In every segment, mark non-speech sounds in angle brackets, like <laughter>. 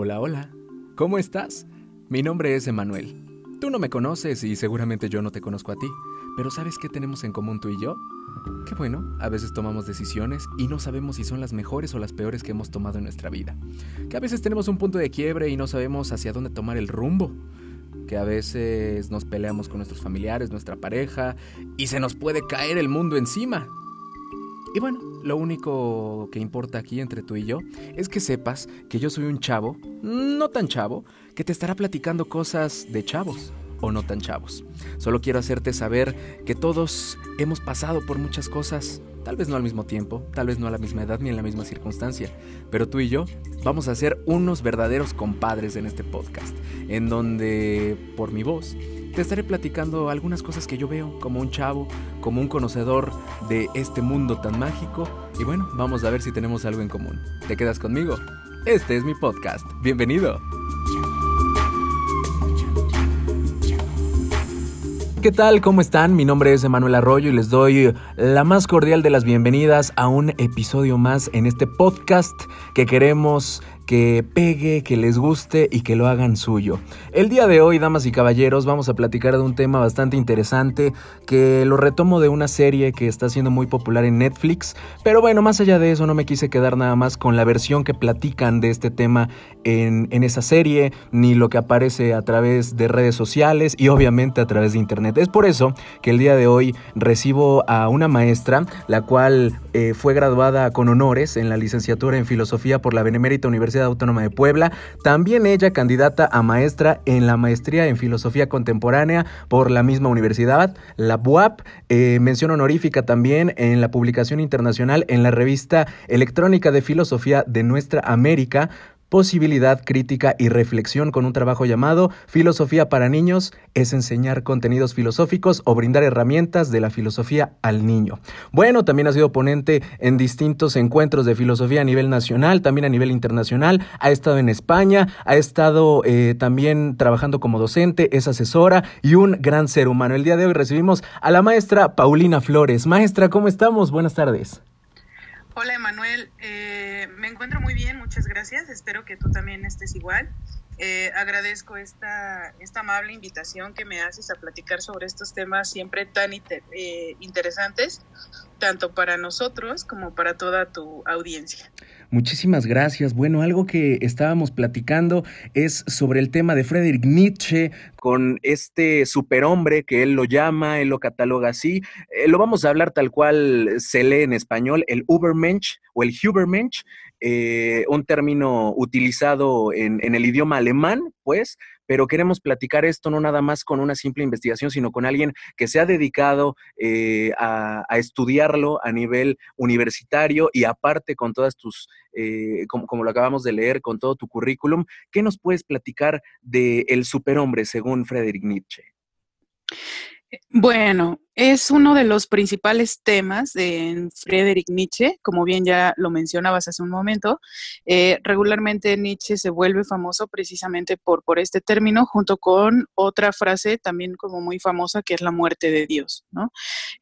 Hola, hola. ¿Cómo estás? Mi nombre es Emanuel. Tú no me conoces y seguramente yo no te conozco a ti, pero ¿sabes qué tenemos en común tú y yo? Que bueno, a veces tomamos decisiones y no sabemos si son las mejores o las peores que hemos tomado en nuestra vida. Que a veces tenemos un punto de quiebre y no sabemos hacia dónde tomar el rumbo. Que a veces nos peleamos con nuestros familiares, nuestra pareja, y se nos puede caer el mundo encima. Y bueno, lo único que importa aquí entre tú y yo es que sepas que yo soy un chavo, no tan chavo, que te estará platicando cosas de chavos o no tan chavos. Solo quiero hacerte saber que todos hemos pasado por muchas cosas, tal vez no al mismo tiempo, tal vez no a la misma edad ni en la misma circunstancia, pero tú y yo vamos a ser unos verdaderos compadres en este podcast, en donde por mi voz te estaré platicando algunas cosas que yo veo como un chavo, como un conocedor de este mundo tan mágico y bueno, vamos a ver si tenemos algo en común. ¿Te quedas conmigo? Este es mi podcast. Bienvenido. ¿Qué tal? ¿Cómo están? Mi nombre es Emanuel Arroyo y les doy la más cordial de las bienvenidas a un episodio más en este podcast que queremos que pegue, que les guste y que lo hagan suyo. El día de hoy, damas y caballeros, vamos a platicar de un tema bastante interesante que lo retomo de una serie que está siendo muy popular en Netflix, pero bueno, más allá de eso no me quise quedar nada más con la versión que platican de este tema en, en esa serie, ni lo que aparece a través de redes sociales y obviamente a través de internet. Es por eso que el día de hoy recibo a una maestra, la cual eh, fue graduada con honores en la licenciatura en filosofía por la Benemérita Universidad Autónoma de Puebla. También ella candidata a maestra en la maestría en Filosofía Contemporánea por la misma universidad, la BUAP. Eh, mención honorífica también en la publicación internacional en la revista electrónica de filosofía de Nuestra América posibilidad, crítica y reflexión con un trabajo llamado Filosofía para niños es enseñar contenidos filosóficos o brindar herramientas de la filosofía al niño. Bueno, también ha sido ponente en distintos encuentros de filosofía a nivel nacional, también a nivel internacional, ha estado en España, ha estado eh, también trabajando como docente, es asesora y un gran ser humano. El día de hoy recibimos a la maestra Paulina Flores. Maestra, ¿cómo estamos? Buenas tardes. Hola Emanuel, eh, me encuentro muy bien, muchas gracias, espero que tú también estés igual. Eh, agradezco esta, esta amable invitación que me haces a platicar sobre estos temas siempre tan eh, interesantes, tanto para nosotros como para toda tu audiencia. Muchísimas gracias. Bueno, algo que estábamos platicando es sobre el tema de Friedrich Nietzsche con este superhombre que él lo llama, él lo cataloga así. Eh, lo vamos a hablar tal cual se lee en español, el Ubermensch o el Hubermensch. Eh, un término utilizado en, el idioma alemán, pues, pero queremos platicar esto no nada más con una simple investigación, sino con alguien que se ha dedicado eh, a, estudiarlo a nivel universitario y aparte con todas tus, eh, como, lo acabamos de leer, con todo tu currículum. ¿Qué nos puedes platicar de El superhombre según Friedrich Nietzsche? Bueno, es uno de los principales temas de Friedrich Nietzsche, como bien ya lo mencionabas hace un momento. Eh, regularmente Nietzsche se vuelve famoso precisamente por, por este término, junto con otra frase también como muy famosa que es la muerte de Dios. ¿no?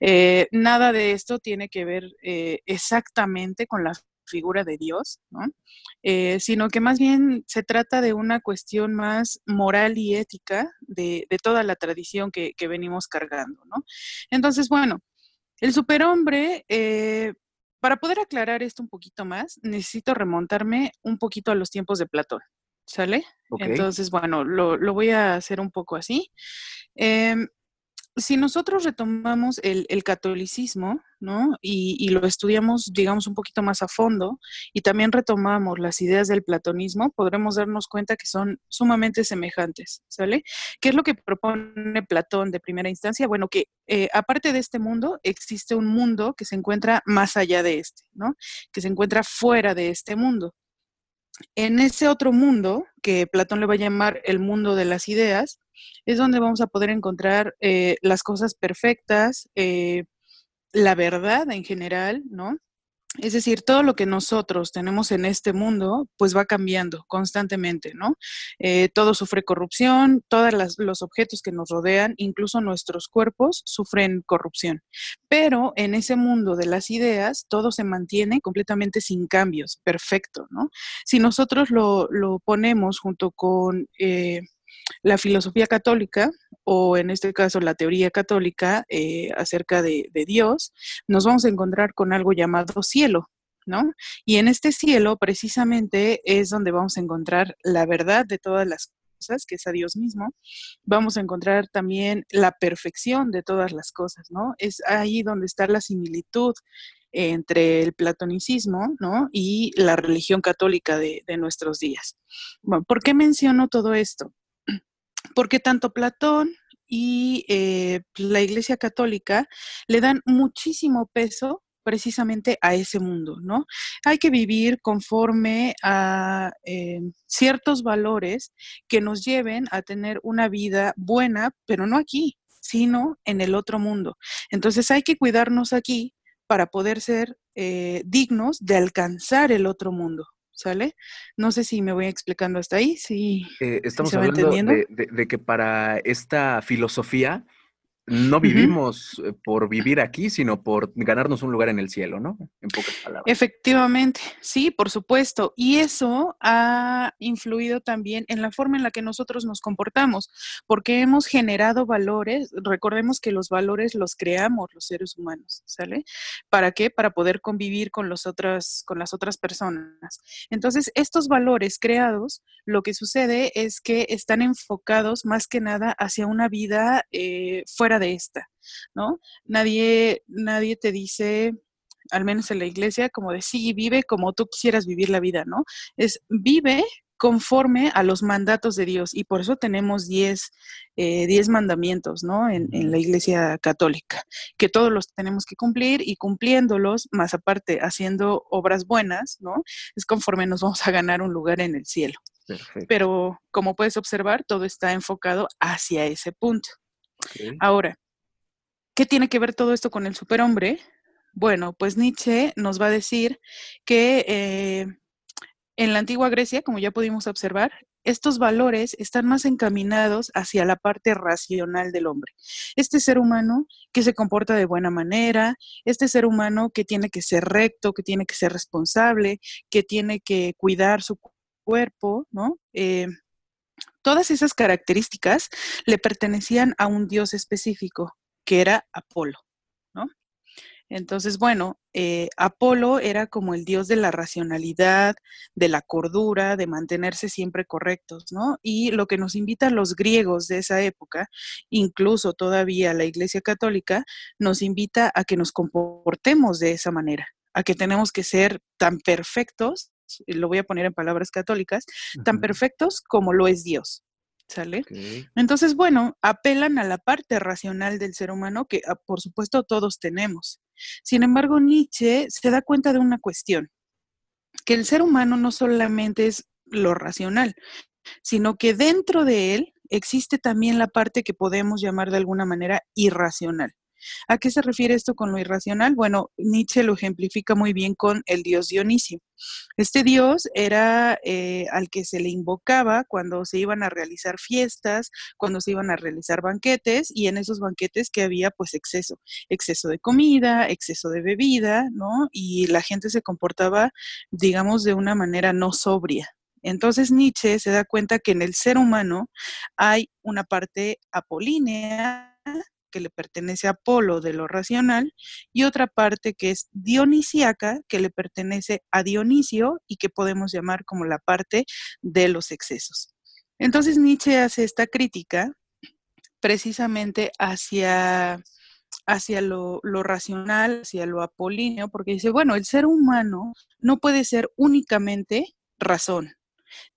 Eh, nada de esto tiene que ver eh, exactamente con la figura de Dios, ¿no? Eh, sino que más bien se trata de una cuestión más moral y ética de, toda la tradición que, venimos cargando, ¿no? Entonces, bueno, el superhombre, eh, para poder aclarar esto un poquito más, necesito remontarme un poquito a los tiempos de Platón, ¿sale? Entonces, bueno, lo, lo, voy a hacer un poco así. Em, si nosotros retomamos el, catolicismo, ¿no? Y, lo estudiamos, digamos, un poquito más a fondo, y también retomamos las ideas del platonismo, podremos darnos cuenta que son sumamente semejantes, ¿sale? ¿Qué es lo que propone Platón de primera instancia? Bueno, que eh, aparte de este mundo, existe un mundo que se encuentra más allá de este, ¿no? Que se encuentra fuera de este mundo. En ese otro mundo, que Platón le va a llamar el mundo de las ideas, es donde vamos a poder encontrar eh, las cosas perfectas, eh, la verdad en general, ¿no? Es decir, todo lo que nosotros tenemos en este mundo, pues va cambiando constantemente, ¿no? Eh, todo sufre corrupción, todos los objetos que nos rodean, incluso nuestros cuerpos, sufren corrupción. Pero en ese mundo de las ideas, todo se mantiene completamente sin cambios, perfecto, ¿no? Si nosotros lo, ponemos junto con... la filosofía católica, o en este caso la teoría católica eh, acerca de, Dios, nos vamos a encontrar con algo llamado cielo, ¿no? Y en este cielo precisamente es donde vamos a encontrar la verdad de todas las cosas, que es a Dios mismo. Vamos a encontrar también la perfección de todas las cosas, ¿no? Es ahí donde está la similitud entre el platonicismo ¿no? y la religión católica de, nuestros días. ¿Por qué menciono todo esto? Porque tanto Platón y eh, la Iglesia Católica le dan muchísimo peso precisamente a ese mundo, ¿no? Hay que vivir conforme a eh, ciertos valores que nos lleven a tener una vida buena, pero no aquí, sino en el otro mundo. Entonces hay que cuidarnos aquí para poder ser eh, dignos de alcanzar el otro mundo. ¿Sale? No sé si me voy explicando hasta ahí, si, eh, estamos hablando de, que para esta filosofía no vivimos eh, por vivir aquí, sino por ganarnos un lugar en el cielo, ¿no? En pocas palabras. Efectivamente, sí, por supuesto. Y eso ha influido también en la forma en la que nosotros nos comportamos, porque hemos generado valores, recordemos que los valores los creamos los seres humanos, ¿sale? ¿Para qué? Para poder convivir con, los otras, con las otras personas. Entonces, estos valores creados, lo que sucede es que están enfocados más que nada hacia una vida eh, fuera de esta, ¿no? Nadie, nadie te dice, al menos en la iglesia, como de sí, vive como tú quisieras vivir la vida, ¿no? Es vive conforme a los mandatos de Dios y por eso tenemos 10 eh, mandamientos, ¿no? En, en, la iglesia católica, que todos los tenemos que cumplir y cumpliéndolos, más aparte haciendo obras buenas, ¿no? Es conforme nos vamos a ganar un lugar en el cielo. Pero como puedes observar, todo está enfocado hacia ese punto. Ahora, ¿qué tiene que ver todo esto con el superhombre? Bueno, pues Nietzsche nos va a decir que eh, en la antigua Grecia, como ya pudimos observar, estos valores están más encaminados hacia la parte racional del hombre. Este ser humano que se comporta de buena manera, este ser humano que tiene que ser recto, que tiene que ser responsable, que tiene que cuidar su cuerpo, ¿no? Eh, Todas esas características le pertenecían a un dios específico, que era Apolo, ¿no? Entonces, bueno, eh, Apolo era como el dios de la racionalidad, de la cordura, de mantenerse siempre correctos, ¿no? Y lo que nos invitan los griegos de esa época, incluso todavía la Iglesia Católica, nos invita a que nos comportemos de esa manera, a que tenemos que ser tan perfectos lo voy a poner en palabras católicas, tan perfectos como lo es Dios. ¿Sale? Entonces, bueno, apelan a la parte racional del ser humano que, ah, por supuesto, todos tenemos. Sin embargo, Nietzsche se da cuenta de una cuestión, que el ser humano no solamente es lo racional, sino que dentro de él existe también la parte que podemos llamar de alguna manera irracional. ¿A qué se refiere esto con lo irracional? Bueno, Nietzsche lo ejemplifica muy bien con el dios Dionisio. Este dios era eh, al que se le invocaba cuando se iban a realizar fiestas, cuando se iban a realizar banquetes y en esos banquetes que había pues exceso, exceso de comida, exceso de bebida, ¿no? Y la gente se comportaba, digamos, de una manera no sobria. Entonces Nietzsche se da cuenta que en el ser humano hay una parte apolínea que le pertenece a Apolo de lo racional, y otra parte que es dionisíaca, que le pertenece a Dionisio y que podemos llamar como la parte de los excesos. Entonces Nietzsche hace esta crítica precisamente hacia, hacia lo, lo racional, hacia lo apolíneo, porque dice, bueno, el ser humano no puede ser únicamente razón,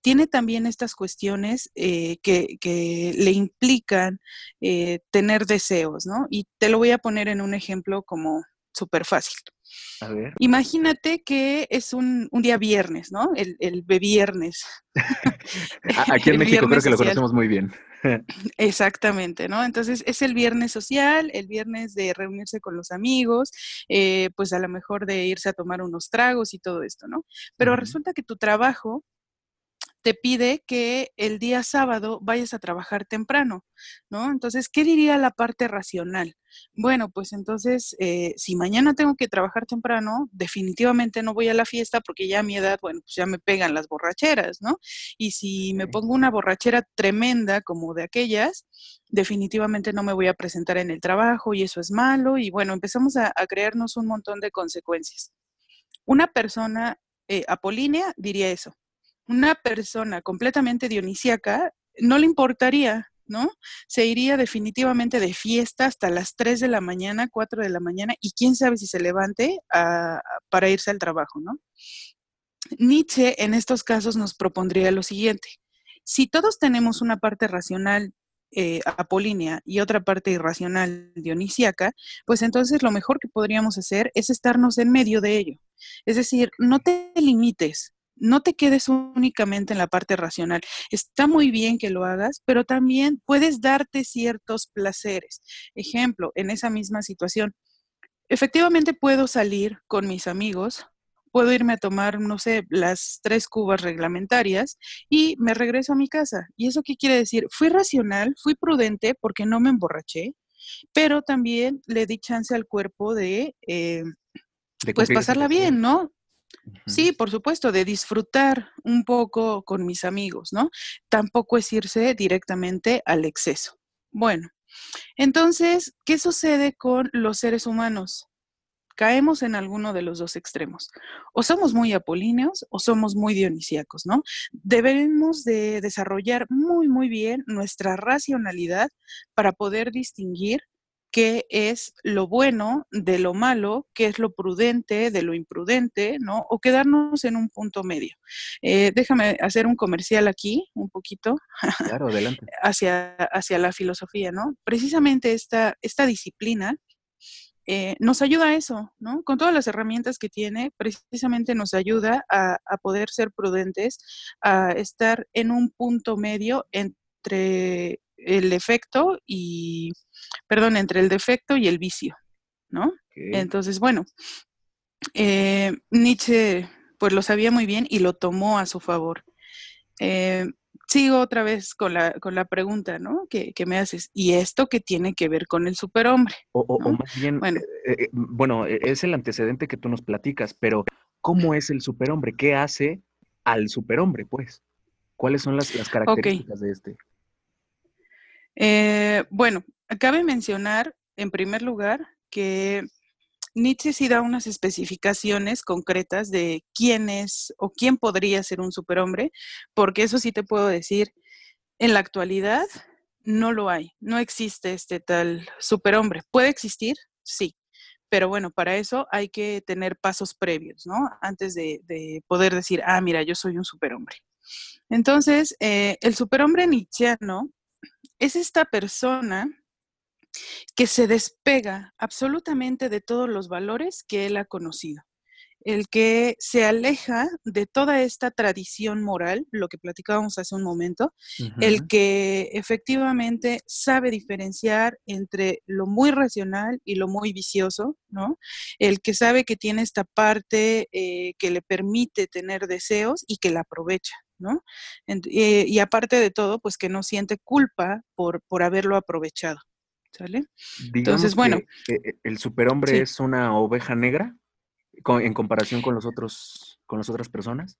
tiene también estas cuestiones eh, que, le implican eh, tener deseos, ¿no? Y te lo voy a poner en un ejemplo como súper fácil. A ver. Imagínate que es un, día viernes, ¿no? El, el viernes. Aquí en México creo que lo conocemos muy bien. <laughs> Exactamente, ¿no? Entonces es el viernes social, el viernes de reunirse con los amigos, eh, pues a lo mejor de irse a tomar unos tragos y todo esto, ¿no? Pero resulta que tu trabajo te pide que el día sábado vayas a trabajar temprano, ¿no? Entonces, ¿qué diría la parte racional? Bueno, pues entonces, eh, si mañana tengo que trabajar temprano, definitivamente no voy a la fiesta porque ya a mi edad, bueno, pues ya me pegan las borracheras, ¿no? Y si me pongo una borrachera tremenda como de aquellas, definitivamente no me voy a presentar en el trabajo y eso es malo y bueno, empezamos a, crearnos un montón de consecuencias. Una persona eh, apolínea diría eso una persona completamente dionisíaca no le importaría, ¿no? Se iría definitivamente de fiesta hasta las 3 de la mañana, 4 de la mañana, y quién sabe si se levante para irse al trabajo, ¿no? Nietzsche en estos casos nos propondría lo siguiente. Si todos tenemos una parte racional eh, apolínea y otra parte irracional dionisíaca, pues entonces lo mejor que podríamos hacer es estarnos en medio de ello. Es decir, no te limites, no te quedes únicamente en la parte racional. Está muy bien que lo hagas, pero también puedes darte ciertos placeres. Ejemplo, en esa misma situación, efectivamente puedo salir con mis amigos, puedo irme a tomar, no sé, las tres cubas reglamentarias y me regreso a mi casa. ¿Y eso qué quiere decir? Fui racional, fui prudente porque no me emborraché, pero también le di chance al cuerpo de... Eh, pues pasarla bien, ¿no? Sí, por supuesto, de disfrutar un poco con mis amigos, ¿no? Tampoco es irse directamente al exceso. Bueno, entonces, ¿qué sucede con los seres humanos? Caemos en alguno de los dos extremos. O somos muy apolíneos o somos muy dionisíacos, ¿no? Debemos de desarrollar muy, muy bien nuestra racionalidad para poder distinguir qué es lo bueno de lo malo, qué es lo prudente de lo imprudente, ¿no? O quedarnos en un punto medio. Eh, déjame hacer un comercial aquí, un poquito. Claro, adelante. <laughs> hacia, hacia la filosofía, ¿no? Precisamente esta, esta disciplina eh, nos ayuda a eso, ¿no? Con todas las herramientas que tiene, precisamente nos ayuda a, a poder ser prudentes, a estar en un punto medio entre el efecto y, perdón, entre el defecto y el vicio, ¿no? Entonces, bueno, eh, Nietzsche pues lo sabía muy bien y lo tomó a su favor. Eh, sigo otra vez con la, con la pregunta, ¿no? Que, me haces. ¿Y esto qué tiene que ver con el superhombre? O, más bien, bueno. Eh, bueno, e, es el antecedente que tú nos platicas, pero ¿cómo es el superhombre? ¿Qué hace al superhombre, pues? ¿Cuáles son las, características de este? Eh, bueno, cabe mencionar, en primer lugar, que Nietzsche sí da unas especificaciones concretas de quién es o quién podría ser un superhombre, porque eso sí te puedo decir, en la actualidad no lo hay, no existe este tal superhombre. ¿Puede existir? Sí, pero bueno, para eso hay que tener pasos previos, ¿no? Antes de, poder decir, ah, mira, yo soy un superhombre. Entonces, eh, el superhombre nietzscheano es esta persona que se despega absolutamente de todos los valores que él ha conocido. El que se aleja de toda esta tradición moral, lo que platicábamos hace un momento, el que efectivamente sabe diferenciar entre lo muy racional y lo muy vicioso, ¿no? El que sabe que tiene esta parte eh, que le permite tener deseos y que la aprovecha. ¿No? Eh, y aparte de todo, pues que no siente culpa por, por haberlo aprovechado. ¿Sale? Entonces, bueno. Eh, ¿El superhombre es una oveja negra en comparación con los otros, con las otras personas?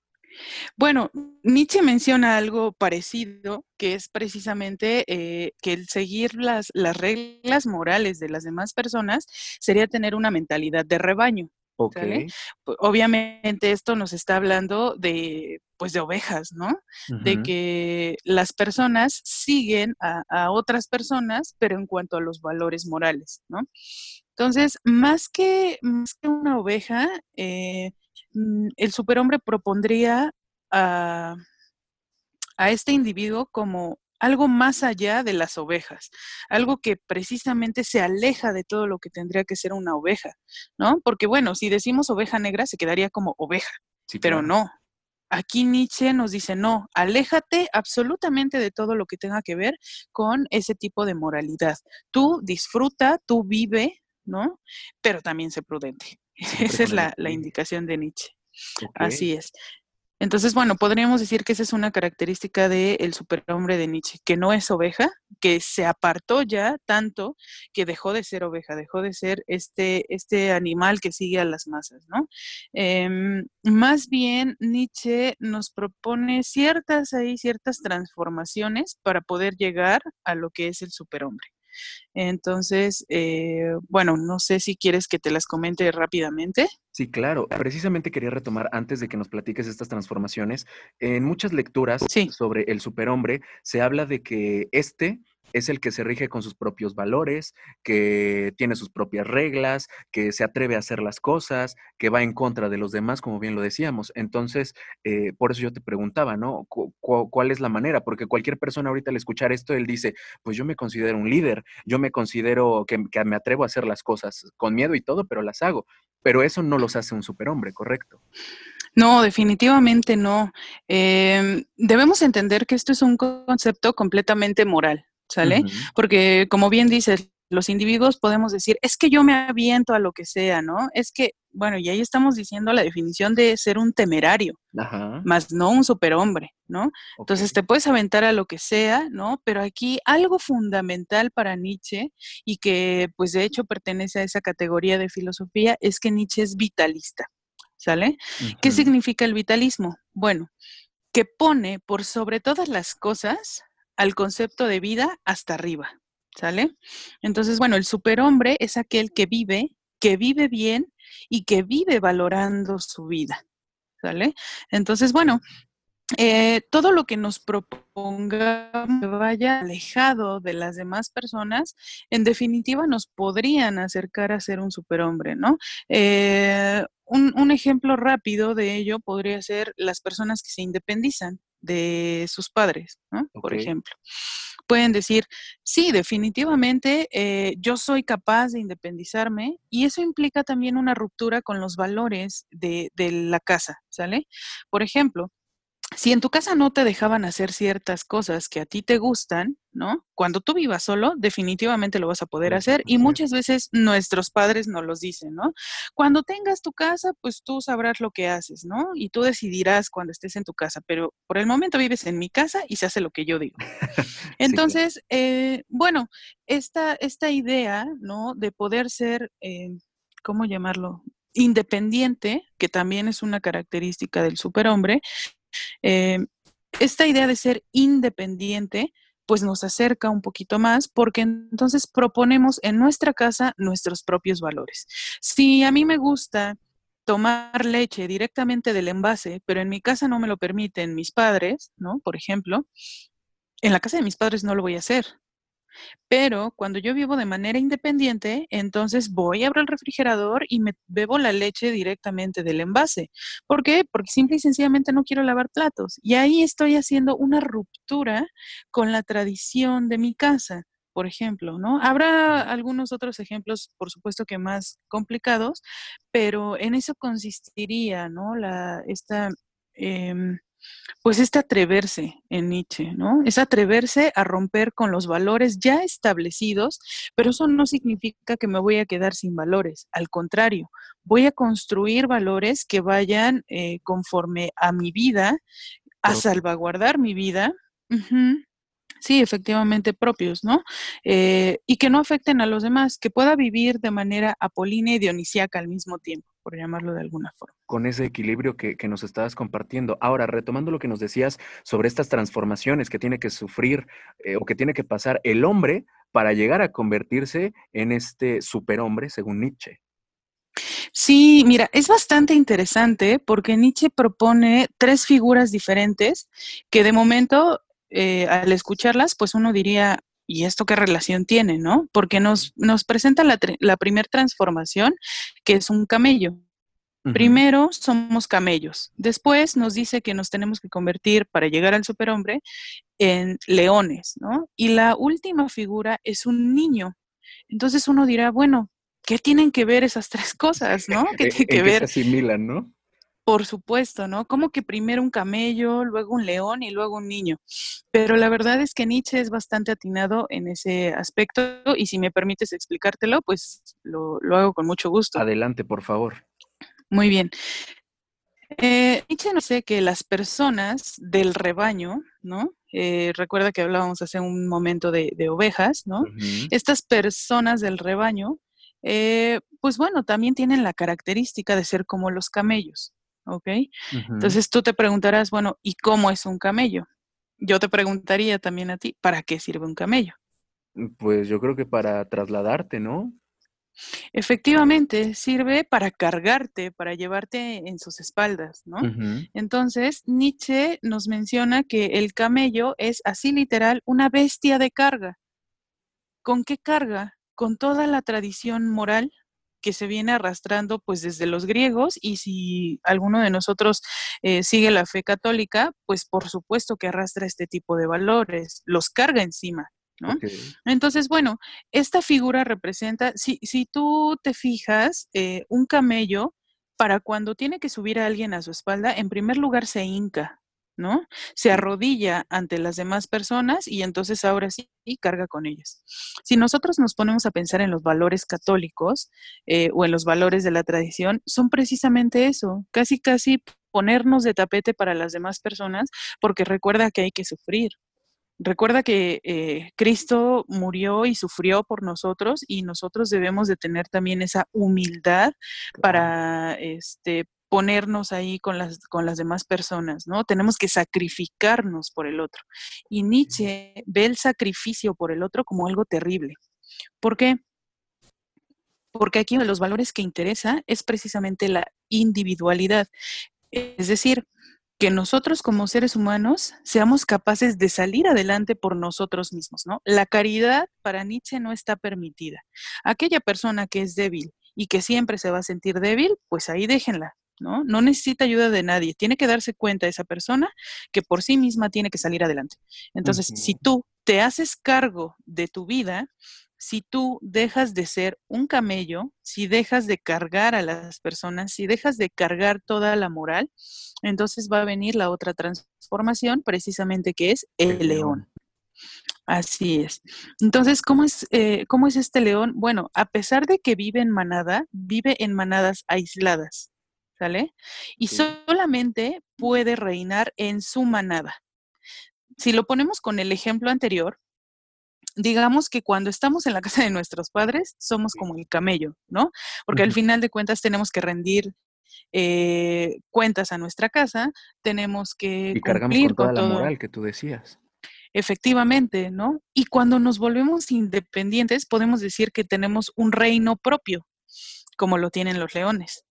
Bueno, Nietzsche menciona algo parecido, que es precisamente eh, que el seguir las, las reglas morales de las demás personas sería tener una mentalidad de rebaño. Obviamente esto nos está hablando de, pues, de ovejas, ¿no? De que las personas siguen a, otras personas, pero en cuanto a los valores morales, ¿no? Entonces, más que, más que una oveja, eh, mm, el superhombre propondría a, a este individuo como algo más allá de las ovejas, algo que precisamente se aleja de todo lo que tendría que ser una oveja, ¿no? Porque bueno, si decimos oveja negra se quedaría como oveja, pero no. Aquí Nietzsche nos dice, no, aléjate absolutamente de todo lo que tenga que ver con ese tipo de moralidad. Tú disfruta, tú vive, ¿no? Pero también sé prudente. Esa es la, indicación de Nietzsche. Así es. Entonces, bueno, podríamos decir que esa es una característica del superhombre de Nietzsche, que no es oveja, que se apartó ya tanto que dejó de ser oveja, dejó de ser este, este animal que sigue a las masas, ¿no? Em, más bien, Nietzsche nos propone ciertas ahí, ciertas transformaciones para poder llegar a lo que es el superhombre. Entonces, eh, bueno, no sé si quieres que te las comente rápidamente. Sí, claro. Precisamente quería retomar antes de que nos platiques estas transformaciones. En muchas lecturas sobre el superhombre se habla de que este es el que se rige con sus propios valores, que tiene sus propias reglas, que se atreve a hacer las cosas, que va en contra de los demás, como bien lo decíamos. Entonces, eh, por eso yo te preguntaba, ¿no? ¿Cuál es la manera? Porque cualquier persona ahorita al escuchar esto, él dice, pues yo me considero un líder, yo me considero que, me atrevo a hacer las cosas con miedo y todo, pero las hago. Pero eso no los hace un superhombre, ¿correcto? No, definitivamente no. Em, debemos entender que esto es un concepto completamente moral. ¿Sale? Porque como bien dices, los individuos podemos decir, es que yo me aviento a lo que sea, ¿no? Es que, bueno, y ahí estamos diciendo la definición de ser un temerario, más no un superhombre, ¿no? Entonces te puedes aventar a lo que sea, ¿no? Pero aquí algo fundamental para Nietzsche y que pues de hecho pertenece a esa categoría de filosofía es que Nietzsche es vitalista, ¿sale? ¿Qué significa el vitalismo? Bueno, que pone por sobre todas las cosas al concepto de vida hasta arriba, ¿sale? Entonces, bueno, el superhombre es aquel que vive, que vive bien y que vive valorando su vida, ¿sale? Entonces, bueno, eh, todo lo que nos proponga vaya alejado de las demás personas, en definitiva nos podrían acercar a ser un superhombre, ¿no? Eh, un, ejemplo rápido de ello podría ser las personas que se independizan de sus padres, ¿no? Por ejemplo. Pueden decir, sí, definitivamente eh, yo soy capaz de independizarme y eso implica también una ruptura con los valores de, de la casa, ¿sale? Por ejemplo, si en tu casa no te dejaban hacer ciertas cosas que a ti te gustan, ¿no? Cuando tú vivas solo, definitivamente lo vas a poder hacer y muchas veces nuestros padres nos los dicen, ¿no? Cuando tengas tu casa, pues tú sabrás lo que haces, ¿no? Y tú decidirás cuando estés en tu casa, pero por el momento vives en mi casa y se hace lo que yo digo. <laughs> Entonces, eh, bueno, esta, esta idea, ¿no? De poder ser, eh, ¿cómo llamarlo? Independiente, que también es una característica del superhombre, eh, esta idea de ser independiente pues nos acerca un poquito más porque entonces proponemos en nuestra casa nuestros propios valores. Si a mí me gusta tomar leche directamente del envase, pero en mi casa no me lo permiten mis padres, ¿no? Por ejemplo, en la casa de mis padres no lo voy a hacer. Pero cuando yo vivo de manera independiente, entonces voy, abro el refrigerador y me bebo la leche directamente del envase. ¿Por qué? Porque simple y sencillamente no quiero lavar platos. Y ahí estoy haciendo una ruptura con la tradición de mi casa por ejemplo, ¿no? Habrá algunos otros ejemplos, por supuesto que más complicados, pero en eso consistiría, ¿no? La, esta, em, pues este atreverse en Nietzsche, ¿no? Es atreverse a romper con los valores ya establecidos, pero eso no significa que me voy a quedar sin valores, al contrario, voy a construir valores que vayan eh, conforme a mi vida, a salvaguardar mi vida. Sí, efectivamente propios, ¿no? Eh, y que no afecten a los demás, que pueda vivir de manera apolínea y dionisíaca al mismo tiempo, por llamarlo de alguna forma. Con ese equilibrio que, nos estabas compartiendo. Ahora, retomando lo que nos decías sobre estas transformaciones que tiene que sufrir eh, o que tiene que pasar el hombre para llegar a convertirse en este superhombre, según Nietzsche. Sí, mira, es bastante interesante porque Nietzsche propone tres figuras diferentes que de momento eh, al escucharlas, pues uno diría, ¿y esto qué relación tiene, no? Porque nos, nos presenta la, la primera transformación, que es un camello. Primero somos camellos, después nos dice que nos tenemos que convertir para llegar al superhombre en leones, ¿no? Y la última figura es un niño. Entonces uno dirá, bueno, ¿qué tienen que ver esas tres cosas, no? <laughs> ¿Qué tiene que ver? se asimilan, ¿no? Por supuesto, ¿no? Como que primero un camello, luego un león y luego un niño. Pero la verdad es que Nietzsche es bastante atinado en ese aspecto y si me permites explicártelo, pues lo, hago con mucho gusto. Adelante, por favor. Muy bien. Eh, Nietzsche nos dice que las personas del rebaño, ¿no? Eh, recuerda que hablábamos hace un momento de, ovejas, ¿no? Estas personas del rebaño, eh, pues bueno, también tienen la característica de ser como los camellos. ¿Ok? Entonces tú te preguntarás, bueno, ¿y cómo es un camello? Yo te preguntaría también a ti, ¿para qué sirve un camello? Pues yo creo que para trasladarte, ¿no? Efectivamente, sirve para cargarte, para llevarte en sus espaldas, ¿no? Entonces, Nietzsche nos menciona que el camello es así literal una bestia de carga. ¿Con qué carga? Con toda la tradición moral que se viene arrastrando pues desde los griegos y si alguno de nosotros eh, sigue la fe católica, pues por supuesto que arrastra este tipo de valores, los carga encima. ¿no? Entonces, bueno, esta figura representa, si, si tú te fijas, eh, un camello, para cuando tiene que subir a alguien a su espalda, en primer lugar se hinca, ¿no? Se arrodilla ante las demás personas y entonces ahora sí carga con ellas. Si nosotros nos ponemos a pensar en los valores católicos eh, o en los valores de la tradición, son precisamente eso, casi casi ponernos de tapete para las demás personas porque recuerda que hay que sufrir. Recuerda que eh, Cristo murió y sufrió por nosotros y nosotros debemos de tener también esa humildad para este, ponernos ahí con las, con las demás personas, ¿no? Tenemos que sacrificarnos por el otro. Y Nietzsche ve el sacrificio por el otro como algo terrible. ¿Por qué? Porque aquí uno de los valores que interesa es precisamente la individualidad. Es decir, que nosotros como seres humanos seamos capaces de salir adelante por nosotros mismos, ¿no? La caridad para Nietzsche no está permitida. Aquella persona que es débil y que siempre se va a sentir débil, pues ahí déjenla, ¿no? No necesita ayuda de nadie. Tiene que darse cuenta esa persona que por sí misma tiene que salir adelante. Entonces, si tú te haces cargo de tu vida, si tú dejas de ser un camello, si dejas de cargar a las personas, si dejas de cargar toda la moral, entonces va a venir la otra transformación, precisamente que es el, león. Así es. Entonces, ¿cómo es, eh, ¿cómo es este león? Bueno, a pesar de que vive en manada, vive en manadas aisladas. ¿Sale? Y solamente puede reinar en su manada. Si lo ponemos con el ejemplo anterior, digamos que cuando estamos en la casa de nuestros padres, somos como el camello, ¿no? Porque al final de cuentas tenemos que rendir eh, cuentas a nuestra casa, tenemos que y cargamos con toda la moral que tú decías. Efectivamente, ¿no? Y cuando nos volvemos independientes, podemos decir que tenemos un reino propio, como lo tienen los leones.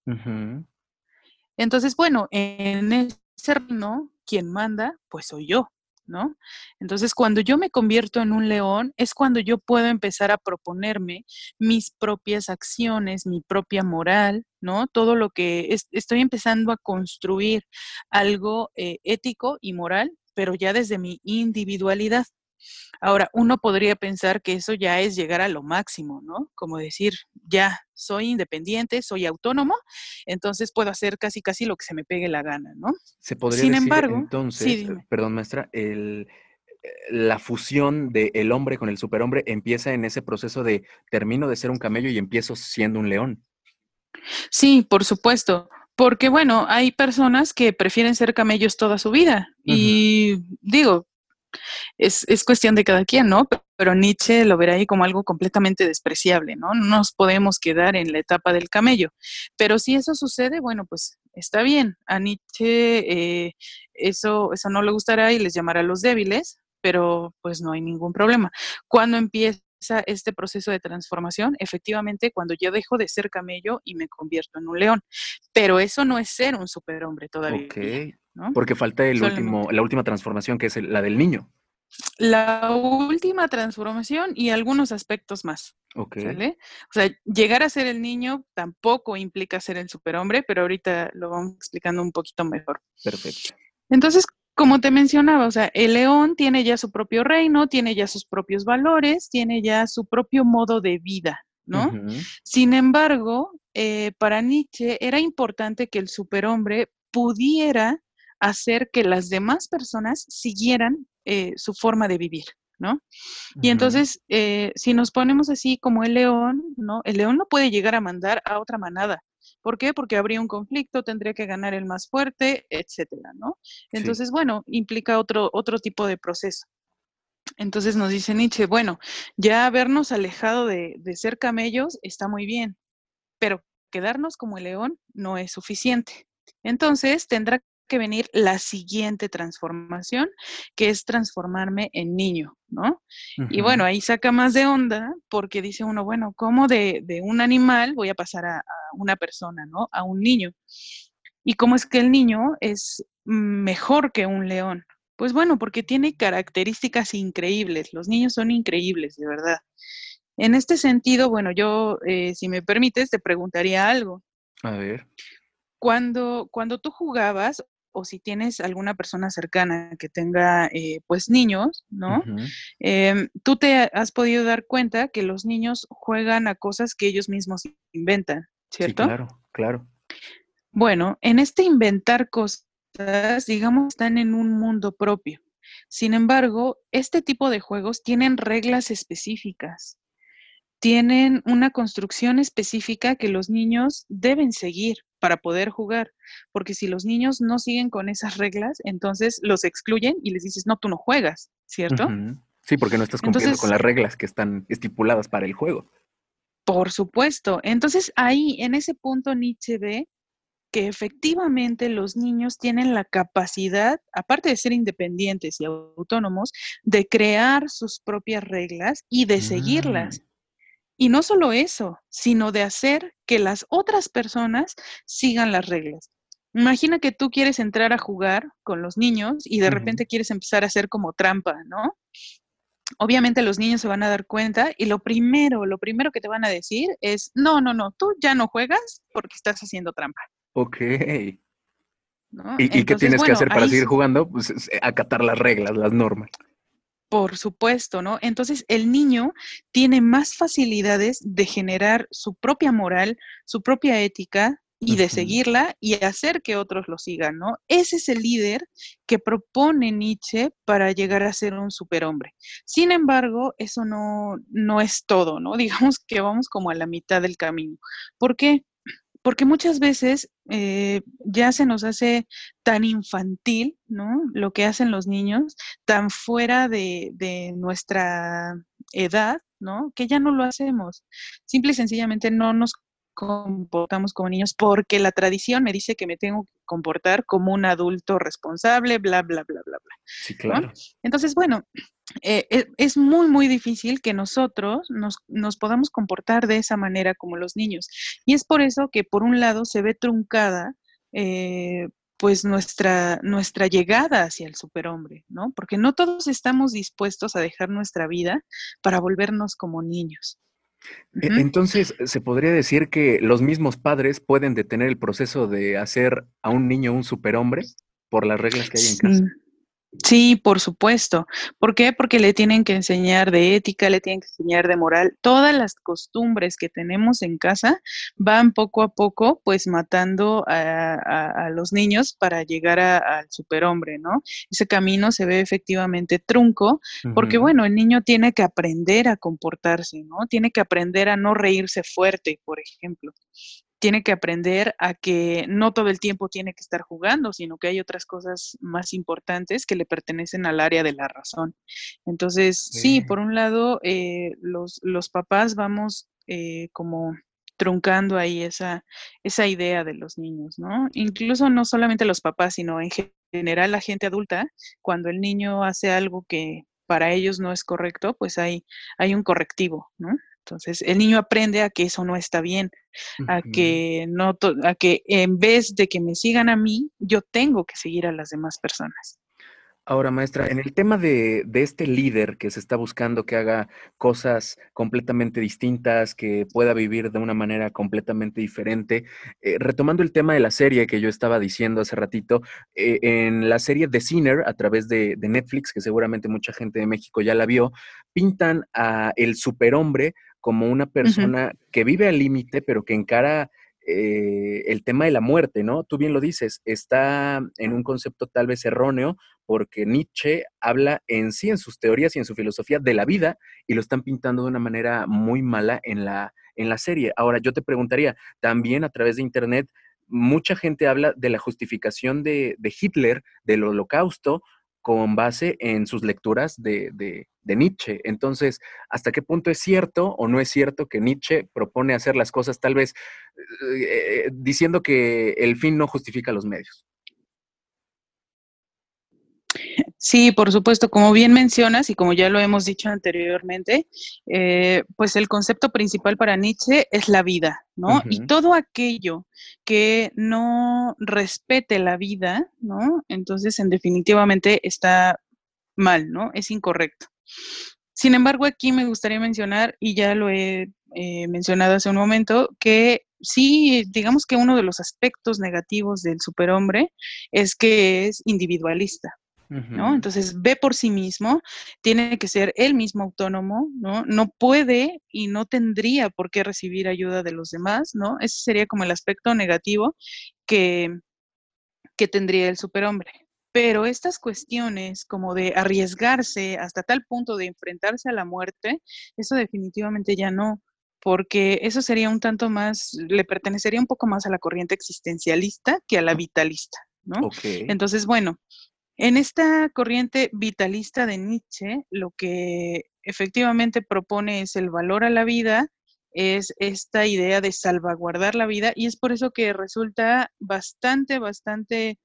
Entonces, bueno, en ese reino, quien manda, pues soy yo, ¿no? Entonces, cuando yo me convierto en un león, es cuando yo puedo empezar a proponerme mis propias acciones, mi propia moral, ¿no? Todo lo que estoy empezando a construir algo eh, ético y moral, pero ya desde mi individualidad. Ahora, uno podría pensar que eso ya es llegar a lo máximo, ¿no? Como decir, ya soy independiente, soy autónomo, entonces puedo hacer casi casi lo que se me pegue la gana, ¿no? Se podría Sin decir, embargo, entonces, perdón, maestra, el, eh, la fusión del hombre con el superhombre empieza en ese proceso de termino de ser un camello y empiezo siendo un león. Sí, por supuesto. Porque bueno, hay personas que prefieren ser camellos toda su vida. Y digo, es, es, cuestión de cada quien, ¿no? Pero Nietzsche lo verá ahí como algo completamente despreciable, ¿no? No nos podemos quedar en la etapa del camello. Pero si eso sucede, bueno, pues está bien. A Nietzsche eh, eso, eso no le gustará y les llamará los débiles, pero pues no hay ningún problema. Cuando empieza este proceso de transformación, efectivamente, cuando yo dejo de ser camello y me convierto en un león. Pero eso no es ser un superhombre todavía. Porque falta el último, la última transformación, que es la del niño. La última transformación y algunos aspectos más. O sea, llegar a ser el niño tampoco implica ser el superhombre, pero ahorita lo vamos explicando un poquito mejor. Perfecto. Entonces, como te mencionaba, o sea, el león tiene ya su propio reino, tiene ya sus propios valores, tiene ya su propio modo de vida, ¿no? Sin embargo, eh, para Nietzsche era importante que el superhombre pudiera hacer que las demás personas siguieran eh, su forma de vivir, ¿no? Y entonces, eh, si nos ponemos así como el león, ¿no? El león no puede llegar a mandar a otra manada. ¿Por qué? Porque habría un conflicto, tendría que ganar el más fuerte, etcétera, ¿no? Entonces, bueno, implica otro, otro tipo de proceso. Entonces nos dice Nietzsche, bueno, ya habernos alejado de, de ser camellos está muy bien, pero quedarnos como el león no es suficiente. Entonces tendrá que venir la siguiente transformación, que es transformarme en niño, ¿no? Y bueno, ahí saca más de onda porque dice uno, bueno, ¿cómo de, un animal voy a pasar a, una persona, ¿no? A un niño. ¿Y cómo es que el niño es mejor que un león? Pues bueno, porque tiene características increíbles. Los niños son increíbles, de verdad. En este sentido, bueno, yo, eh, si me permites, te preguntaría algo. A ver. Cuando, cuando tú jugabas o si tienes alguna persona cercana que tenga eh, pues niños, ¿no? Em, tú te has podido dar cuenta que los niños juegan a cosas que ellos mismos inventan, ¿cierto? Sí, claro, claro. Bueno, en este inventar cosas, digamos, están en un mundo propio. Sin embargo, este tipo de juegos tienen reglas específicas tienen una construcción específica que los niños deben seguir para poder jugar, porque si los niños no siguen con esas reglas, entonces los excluyen y les dices, no, tú no juegas, ¿cierto? Sí, porque no estás cumpliendo con las reglas que están estipuladas para el juego. Por supuesto. Entonces ahí, en ese punto, Nietzsche ve que efectivamente los niños tienen la capacidad, aparte de ser independientes y autónomos, de crear sus propias reglas y de seguirlas. Mm. Y no solo eso, sino de hacer que las otras personas sigan las reglas. Imagina que tú quieres entrar a jugar con los niños y de repente quieres empezar a hacer como trampa, ¿no? Obviamente los niños se van a dar cuenta y lo primero, lo primero que te van a decir es, no, no, no, tú ya no juegas porque estás haciendo trampa. Ok. ¿Y, qué tienes que hacer para seguir jugando? Pues acatar las reglas, las normas. Por supuesto, ¿no? Entonces el niño tiene más facilidades de generar su propia moral, su propia ética y de seguirla y hacer que otros lo sigan, ¿no? Ese es el líder que propone Nietzsche para llegar a ser un superhombre. Sin embargo, eso no, no es todo, ¿no? <laughs> Digamos que vamos como a la mitad del camino. ¿Por qué? Porque muchas veces eh, ya se nos hace tan infantil, ¿no? Lo que hacen los niños, tan fuera de, de, nuestra edad, ¿no? Que ya no lo hacemos. Simple y sencillamente no nos comportamos como niños porque la tradición me dice que me tengo que comportar como un adulto responsable, bla, bla, bla, bla, bla. Sí, claro. Entonces, bueno, eh, e, es muy, muy difícil que nosotros nos, nos, podamos comportar de esa manera como los niños. Y es por eso que, por un lado, se ve truncada. Eh, pues nuestra, nuestra llegada hacia el superhombre, ¿no? Porque no todos estamos dispuestos a dejar nuestra vida para volvernos como niños. E, entonces, ¿se podría decir que los mismos padres pueden detener el proceso de hacer a un niño un superhombre por las reglas que hay en casa? Sí, por supuesto. ¿Por qué? Porque le tienen que enseñar de ética, le tienen que enseñar de moral. Todas las costumbres que tenemos en casa van poco a poco, pues matando a, los niños para llegar al superhombre, ¿no? Ese camino se ve efectivamente trunco, porque bueno, el niño tiene que aprender a comportarse, ¿no? Tiene que aprender a no reírse fuerte, por ejemplo tiene que aprender a que no todo el tiempo tiene que estar jugando, sino que hay otras cosas más importantes que le pertenecen al área de la razón. Entonces, sí, por un lado, eh, los, los, papás vamos eh, como truncando ahí esa, esa idea de los niños, ¿no? Incluso no solamente los papás, sino en general la gente adulta, cuando el niño hace algo que para ellos no es correcto, pues hay, hay un correctivo, ¿no? Entonces, el niño aprende a que eso no está bien, a que no a que en vez de que me sigan a mí, yo tengo que seguir a las demás personas. Ahora, maestra, en el tema de, este líder que se está buscando que haga cosas completamente distintas, que pueda vivir de una manera completamente diferente, eh, retomando el tema de la serie que yo estaba diciendo hace ratito, eh, en la serie The Sinner, a través de, Netflix, que seguramente mucha gente de México ya la vio, pintan a el superhombre como una persona que vive al límite, pero que encara eh, el tema de la muerte, ¿no? Tú bien lo dices, está en un concepto tal vez erróneo, porque Nietzsche habla en sí, en sus teorías y en su filosofía de la vida, y lo están pintando de una manera muy mala en la, en la serie. Ahora, yo te preguntaría, también a través de Internet, mucha gente habla de la justificación de, de Hitler, del holocausto, con base en sus lecturas de, de, Nietzsche. Entonces, ¿hasta qué punto es cierto o no es cierto que Nietzsche propone hacer las cosas tal vez eh, eh, diciendo que el fin no justifica los medios? Sí, por supuesto, como bien mencionas y como ya lo hemos dicho anteriormente, eh, pues el concepto principal para Nietzsche es la vida, ¿no? Y todo aquello que no respete la vida, ¿no? Entonces, en definitivamente está mal, ¿no? Es incorrecto. Sin embargo, aquí me gustaría mencionar, y ya lo he eh, mencionado hace un momento, que sí, digamos que uno de los aspectos negativos del superhombre es que es individualista. ¿No? Entonces ve por sí mismo, tiene que ser él mismo autónomo, ¿no? No puede y no tendría por qué recibir ayuda de los demás, ¿no? Ese sería como el aspecto negativo que, que tendría el superhombre. Pero estas cuestiones como de arriesgarse hasta tal punto de enfrentarse a la muerte, eso definitivamente ya no, porque eso sería un tanto más, le pertenecería un poco más a la corriente existencialista que a la vitalista, ¿no? Entonces, bueno, en esta corriente vitalista de Nietzsche, lo que efectivamente propone es el valor a la vida, es esta idea de salvaguardar la vida y es por eso que resulta bastante, bastante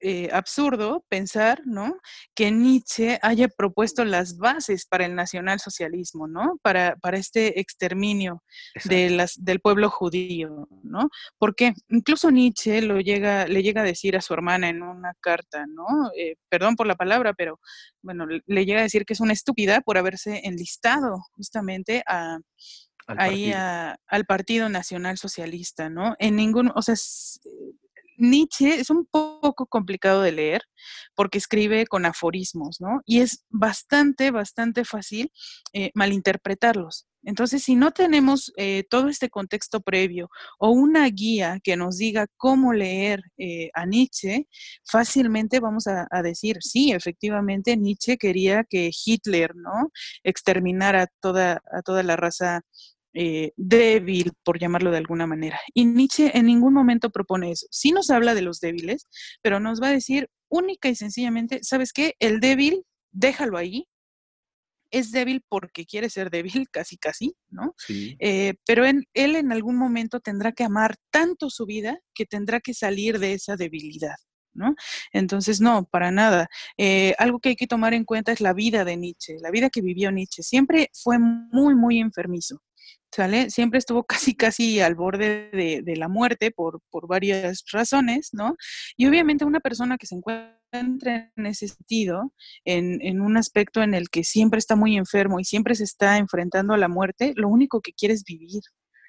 eh, absurdo pensar, ¿no? Que Nietzsche haya propuesto las bases para el nacionalsocialismo, ¿no? Para, para este exterminio de las, del pueblo judío, ¿no? Porque incluso Nietzsche lo llega, le llega a decir a su hermana en una carta, ¿no? Eh, perdón por la palabra, pero bueno, le llega a decir que es una estúpida por haberse enlistado justamente a, ahí al Partido Nacional Socialista, ¿no? En ningún, o sea, Nietzsche es un poco complicado de leer porque escribe con aforismos, ¿no? Y es bastante, bastante fácil eh, malinterpretarlos. Entonces, si no tenemos eh, todo este contexto previo o una guía que nos diga cómo leer eh, a Nietzsche, fácilmente vamos a, decir, sí, efectivamente, Nietzsche quería que Hitler, ¿no? Exterminara toda, a toda la raza eh, débil, por llamarlo de alguna manera. Y Nietzsche en ningún momento propone eso. Sí nos habla de los débiles, pero nos va a decir única y sencillamente, ¿sabes qué? El débil, déjalo ahí. Es débil porque quiere ser débil, <laughs> casi casi, ¿no? Sí. Eh, pero él en algún momento tendrá que amar tanto su vida que tendrá que salir de esa debilidad. ¿No? Entonces, no, para nada. Eh, algo que hay que tomar en cuenta es la vida de Nietzsche, la vida que vivió Nietzsche. Siempre fue muy, muy enfermizo. ¿Sale? Siempre estuvo <laughs> casi, casi al borde de, la muerte por, por, varias razones, ¿no? Y obviamente una persona que se encuentra en ese sentido, en, en, un aspecto en el que siempre está muy enfermo y siempre se está enfrentando a la muerte, lo único que quiere es vivir,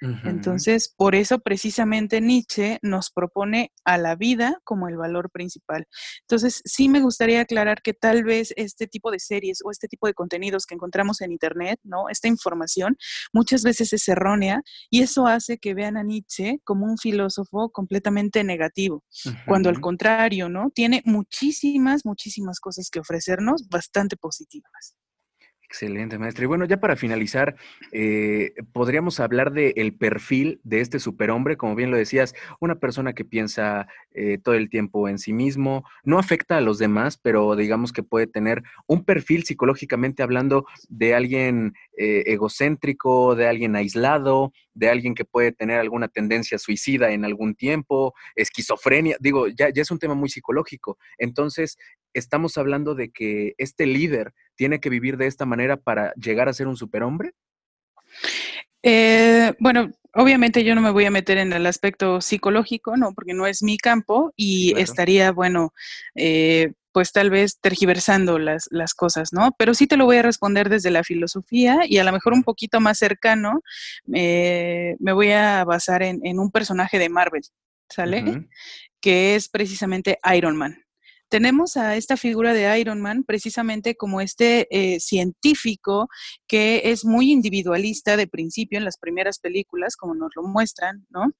entonces, por eso precisamente Nietzsche nos propone a la vida como el valor principal. Entonces, sí me gustaría aclarar que tal vez este tipo de series o este tipo de contenidos que encontramos en Internet, ¿no? Esta información muchas veces es errónea y eso hace que vean a Nietzsche como un filósofo completamente negativo, cuando al contrario, ¿no? Tiene muchísimas, muchísimas cosas que ofrecernos bastante positivas. Excelente, maestra. Y bueno, ya para finalizar, eh, podríamos hablar del perfil de este superhombre, como bien lo decías, una persona que piensa eh, todo el tiempo en sí mismo, no afecta a los demás, pero digamos que puede tener un perfil psicológicamente hablando de alguien eh, egocéntrico, de alguien aislado, de alguien que puede tener alguna tendencia suicida en algún tiempo, esquizofrenia, digo, ya, ya es un tema muy psicológico. Entonces, estamos hablando de que este líder tiene que vivir de esta manera para llegar a ser un superhombre? Eh, bueno, obviamente yo no me voy a meter en el aspecto psicológico, ¿no? Porque no es mi campo y estaría, bueno, eh, pues tal vez tergiversando las, las cosas, ¿no? Pero sí te lo voy a responder desde la filosofía y a lo mejor un poquito más cercano, me voy a basar en, un personaje de Marvel, ¿sale? Que es precisamente Iron Man. Tenemos a esta figura de Iron Man precisamente como este eh, científico que es muy individualista de principio en las primeras películas, como nos lo muestran, ¿no?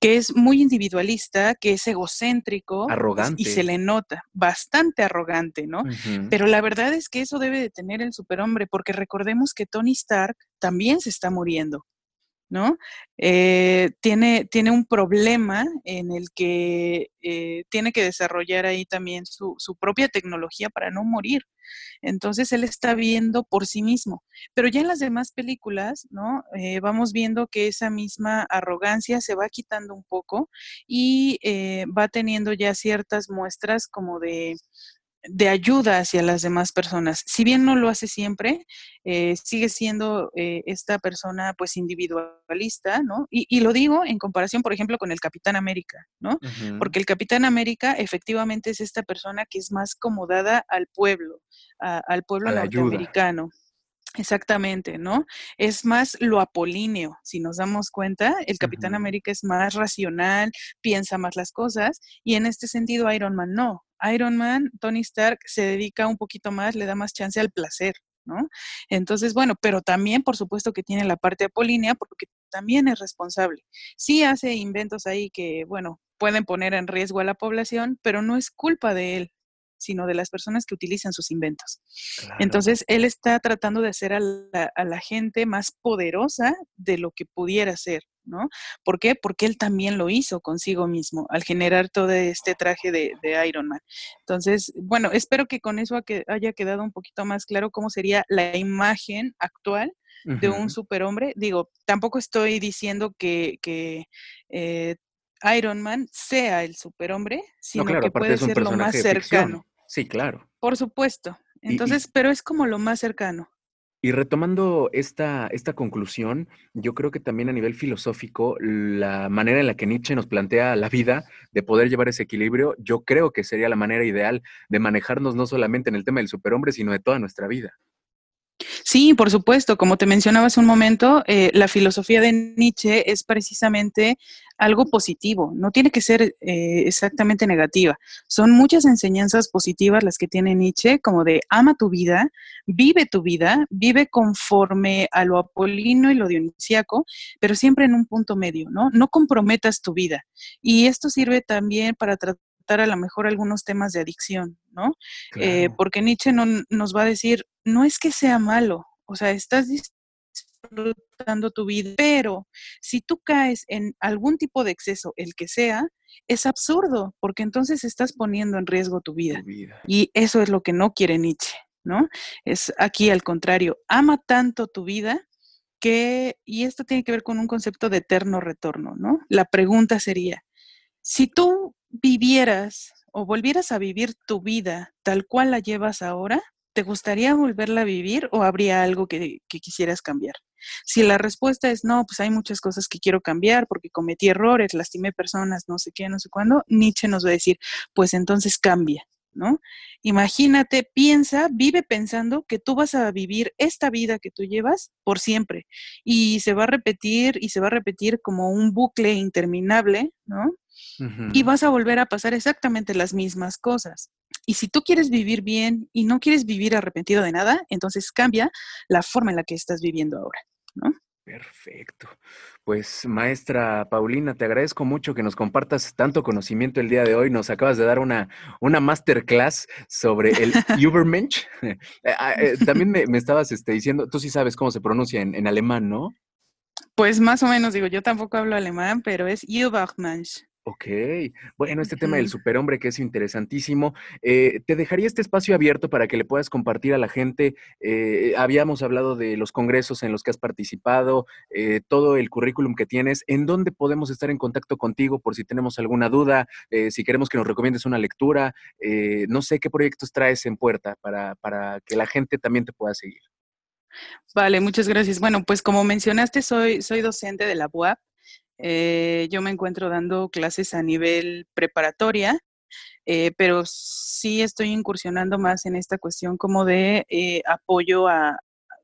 que es muy individualista, que es egocéntrico arrogante. y se le nota bastante arrogante, ¿no? Pero la verdad es que eso debe de tener el superhombre, porque recordemos que Tony Stark también se está muriendo. ¿No? Eh, tiene, tiene un problema en el que eh, tiene que desarrollar ahí también su, su, propia tecnología para no morir. Entonces él está viendo por sí mismo. Pero ya en las demás películas, ¿no? Eh, vamos viendo que esa misma arrogancia se va quitando un poco y va teniendo ya ciertas muestras como de, de ayuda hacia las demás personas. Si bien no lo hace siempre, eh, sigue siendo eh, esta persona pues individualista, ¿no? Y, lo digo en comparación, por ejemplo, con el Capitán América, ¿no? Porque el Capitán América efectivamente es esta persona que es más comodada al pueblo, al pueblo norteamericano. Exactamente, ¿no? Es más lo apolíneo, si nos damos cuenta, el Capitán América es más racional, piensa más las cosas, y en este sentido Iron Man no. Iron Man, Tony Stark se dedica un poquito más, le da más chance al placer, ¿no? Entonces, bueno, pero también por supuesto que tiene la parte apolínea porque también es responsable. Sí hace inventos ahí que, bueno, pueden poner en riesgo a la población, pero no es culpa de él, sino de las personas que utilizan sus inventos. Entonces, él está tratando de hacer a la, gente más poderosa de lo que pudiera ser, ¿no? ¿Por qué? Porque él también lo hizo consigo mismo al generar todo este traje de, Iron Man. Entonces, bueno, espero que con eso haya quedado un poquito más claro cómo sería la imagen actual de un superhombre. Digo, tampoco estoy diciendo que, eh, Iron Man sea el superhombre, sino que puede ser lo más cercano. Sí, claro. Por supuesto. Entonces, pero es como lo más cercano. Y retomando esta, esta conclusión, yo creo que también a nivel filosófico, la manera en la que Nietzsche nos plantea la vida, de poder llevar ese equilibrio, yo creo que sería la manera ideal de manejarnos no solamente en el tema del superhombre, sino de toda nuestra vida. Sí, por supuesto. Como te mencionaba hace un momento, eh, la filosofía de Nietzsche es precisamente algo positivo, no tiene que ser eh, exactamente negativa. Son muchas enseñanzas positivas las que tiene Nietzsche, como de ama tu vida, vive tu vida, vive conforme a lo apolino y lo dionisíaco, pero siempre en un punto medio, ¿no? No comprometas tu vida. Y esto sirve también para tratar a lo mejor algunos temas de adicción, ¿no? Eh, porque Nietzsche no, nos va a decir, no es que sea malo, o sea, estás disfrutando tu vida, pero si tú caes en algún tipo de exceso, el que sea, es absurdo, porque entonces estás poniendo en riesgo tu vida. tu vida. Y eso es lo que no quiere Nietzsche, ¿no? Es aquí al contrario, ama tanto tu vida que, y esto tiene que ver con un concepto de eterno retorno, ¿no? La pregunta sería, si tú vivieras o volvieras a vivir tu vida tal cual la llevas ahora, ¿te gustaría volverla a vivir o habría algo que, quisieras cambiar? Si la respuesta es no, pues hay muchas cosas que quiero cambiar porque cometí errores, lastimé personas, no sé qué, no sé cuándo, Nietzsche nos va a decir, pues entonces cambia, ¿no? Imagínate, piensa, vive pensando que tú vas a vivir esta vida que tú llevas por siempre y se va a repetir y se va a repetir como un bucle interminable, ¿no? Y vas a volver a pasar exactamente las mismas cosas. Y si tú quieres vivir bien y no quieres vivir arrepentido de nada, entonces cambia la forma en la que estás viviendo ahora, ¿no? Perfecto. Pues maestra Paulina, te agradezco mucho que nos compartas tanto conocimiento el día de hoy. Nos acabas de dar una, una masterclass sobre el <laughs> Übermensch. Eh, ah, eh, también me, estabas este, diciendo, tú sí sabes cómo se pronuncia en, en, alemán, ¿no? Pues más o menos, digo, yo tampoco hablo alemán, pero es Übermensch. Ok, bueno, este tema del superhombre que es interesantísimo. Eh, te dejaría este espacio abierto para que le puedas compartir a la gente. Eh, habíamos hablado de los congresos en los que has participado, eh, todo el currículum que tienes. ¿En dónde podemos estar en contacto contigo por si tenemos alguna duda, si queremos que nos recomiendes una lectura? no sé qué proyectos traes en puerta para, para que la gente también te pueda seguir. Vale, muchas gracias. Bueno, pues como mencionaste, soy, soy docente de la UAP. Eh, yo me encuentro dando clases a nivel preparatoria. eh, pero sí estoy incursionando más en esta cuestión como de eh, apoyo a,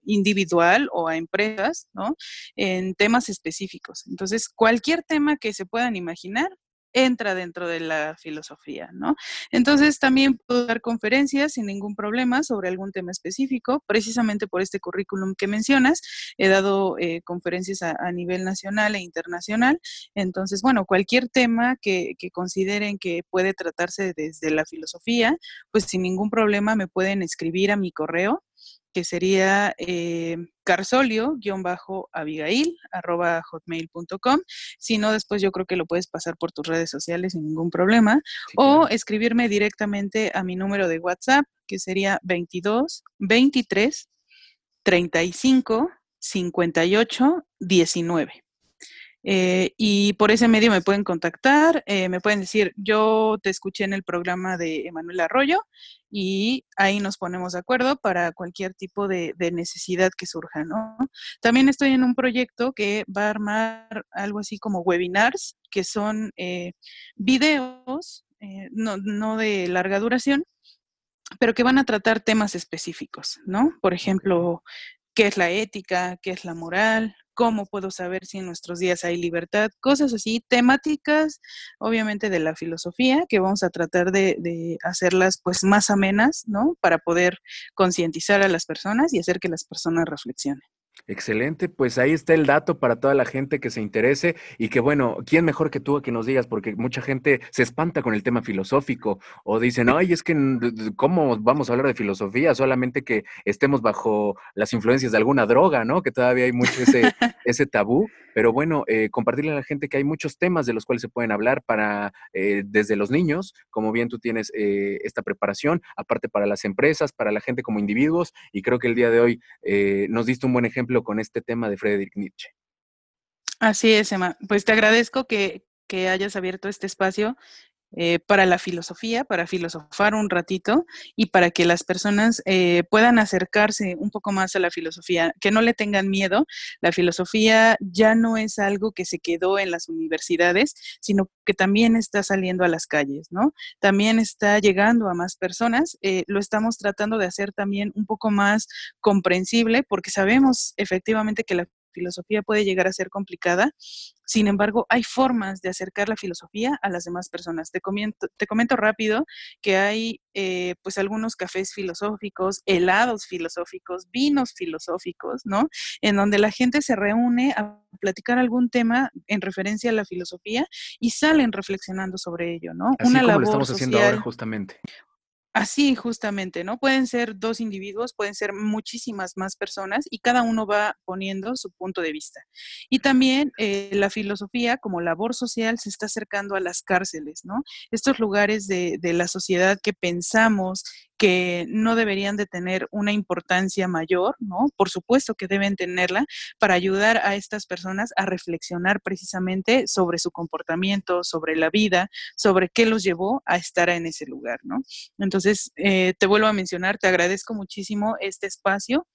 individual o a empresas, ¿no? En temas específicos. Entonces, cualquier tema que se puedan imaginar, entra dentro de la filosofía, ¿no? Entonces también puedo dar conferencias sin ningún problema sobre algún tema específico, precisamente por este currículum que mencionas. He dado eh, conferencias a, nivel nacional e internacional. Entonces, bueno, cualquier tema que, que consideren que puede tratarse desde la filosofía, pues sin ningún problema me pueden escribir a mi correo que sería eh, carsolio-abigail arroba hotmail.com. Si no, después yo creo que lo puedes pasar por tus redes sociales sin ningún problema. o escribirme directamente a mi número de WhatsApp, que sería 22 23 35 58 19. Eh, y por ese medio me pueden contactar, eh, me pueden decir, yo te escuché en el programa de Emanuel Arroyo y ahí nos ponemos de acuerdo para cualquier tipo de, necesidad que surja, ¿no? También estoy en un proyecto que va a armar algo así como webinars, que son eh, videos, no, no de larga duración, pero que van a tratar temas específicos, ¿no? Por ejemplo, qué es la ética, qué es la moral, cómo puedo saber si en nuestros días hay libertad, cosas así, temáticas, obviamente de la filosofía, que vamos a tratar de, hacerlas pues más amenas, ¿no? Para poder concientizar a las personas y hacer que las personas reflexionen. Excelente, pues ahí está el dato para toda la gente que se interese y que bueno, ¿quién mejor que tú a que nos digas? Porque mucha gente se espanta con el tema filosófico o dicen, ay, es que ¿cómo vamos a hablar de filosofía? Solamente que estemos bajo las influencias de alguna droga, ¿no? Que todavía hay mucho ese, <laughs> ese tabú, pero bueno, eh, compartirle a la gente que hay muchos temas de los cuales se pueden hablar para eh, desde los niños, como bien tú tienes eh, esta preparación, aparte para las empresas, para la gente como individuos y creo que el día de hoy nos diste un buen ejemplo con este tema de Friedrich Nietzsche. Así es, Emma. Pues te agradezco que, que hayas abierto este espacio eh, para la filosofía, para filosofar un ratito y para que las personas eh, puedan acercarse un poco más a la filosofía, que no le tengan miedo. La filosofía ya no es algo que se quedó en las universidades, sino que también está saliendo a las calles, ¿no? También está llegando a más personas. Eh, lo estamos tratando de hacer también un poco más comprensible porque sabemos efectivamente que la filosofía puede llegar a ser complicada. Sin embargo, hay formas de acercar la filosofía a las demás personas. Te comento, te comento rápido que hay eh, pues algunos cafés filosóficos, helados filosóficos, vinos filosóficos, ¿no? En donde la gente se reúne a platicar algún tema en referencia a la filosofía y salen reflexionando sobre ello, ¿no? Así Una como lo estamos haciendo ahora justamente. Así, justamente, ¿no? Pueden ser dos individuos, pueden ser muchísimas más personas y cada uno va poniendo su punto de vista. Y también eh, la filosofía como labor social se está acercando a las cárceles, ¿no? Estos lugares de, de la sociedad que pensamos que no deberían de tener una importancia mayor, ¿no? Por supuesto que deben tenerla para ayudar a estas personas a reflexionar precisamente sobre su comportamiento, sobre la vida, sobre qué los llevó a estar en ese lugar, ¿no? Entonces, eh, te vuelvo a mencionar, te agradezco muchísimo este espacio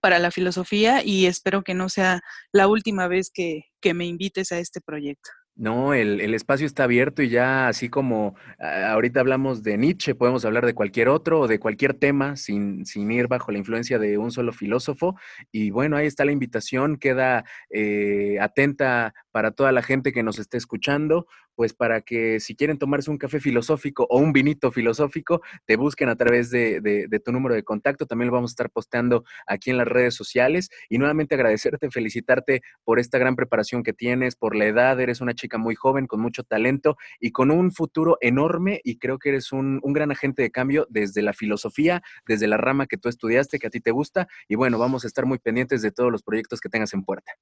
para la filosofía y espero que no sea la última vez que, que me invites a este proyecto. No, el, el, espacio está abierto y ya así como ahorita hablamos de Nietzsche, podemos hablar de cualquier otro o de cualquier tema sin, sin ir bajo la influencia de un solo filósofo. Y bueno, ahí está la invitación, queda eh, atenta para toda la gente que nos esté escuchando pues para que si quieren tomarse un café filosófico o un vinito filosófico, te busquen a través de, tu número de contacto. También lo vamos a estar posteando aquí en las redes sociales. Y nuevamente agradecerte, felicitarte por esta gran preparación que tienes, por la edad. Eres una chica muy joven, con mucho talento y con un futuro enorme. Y creo que eres un, un gran agente de cambio desde la filosofía, desde la rama que tú estudiaste, que a ti te gusta. Y bueno, vamos a estar muy pendientes de todos los proyectos que tengas en puerta.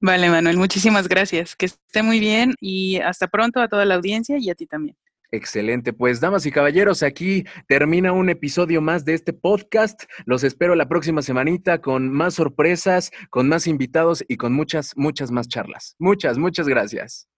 Vale, Manuel, muchísimas gracias. Que esté muy bien y hasta pronto a toda la audiencia y a ti también. Excelente, pues damas y caballeros, aquí termina un episodio más de este podcast. Los espero la próxima semanita con más sorpresas, con más invitados y con muchas, muchas más charlas. Muchas, muchas gracias.